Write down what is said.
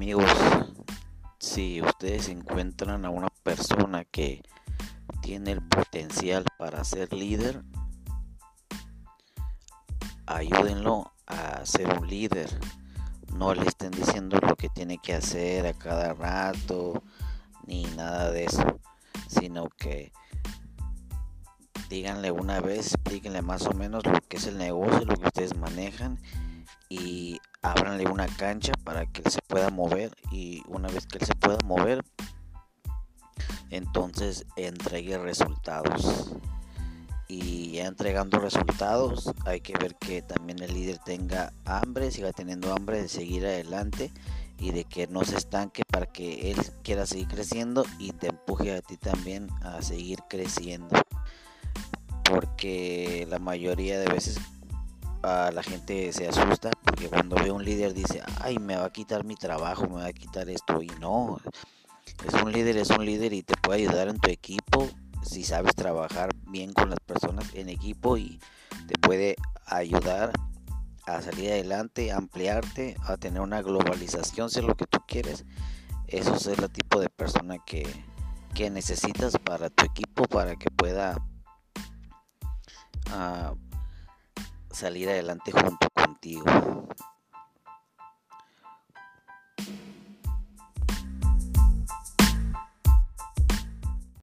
Amigos, si ustedes encuentran a una persona que tiene el potencial para ser líder, ayúdenlo a ser un líder. No le estén diciendo lo que tiene que hacer a cada rato, ni nada de eso, sino que díganle una vez, explíquenle más o menos lo que es el negocio, lo que ustedes manejan y ábranle una cancha para que él se pueda mover y una vez que él se pueda mover entonces entregue resultados. Y ya entregando resultados hay que ver que también el líder tenga hambre, siga teniendo hambre de seguir adelante y de que no se estanque para que él quiera seguir creciendo y te empuje a ti también a seguir creciendo. Porque la mayoría de veces a la gente se asusta porque cuando ve un líder dice, ay, me va a quitar mi trabajo, me va a quitar esto. Y no, es un líder, es un líder y te puede ayudar en tu equipo si sabes trabajar bien con las personas en equipo y te puede ayudar a salir adelante, a ampliarte, a tener una globalización, si es lo que tú quieres. Eso es el tipo de persona que, que necesitas para tu equipo para que pueda uh, salir adelante junto contigo.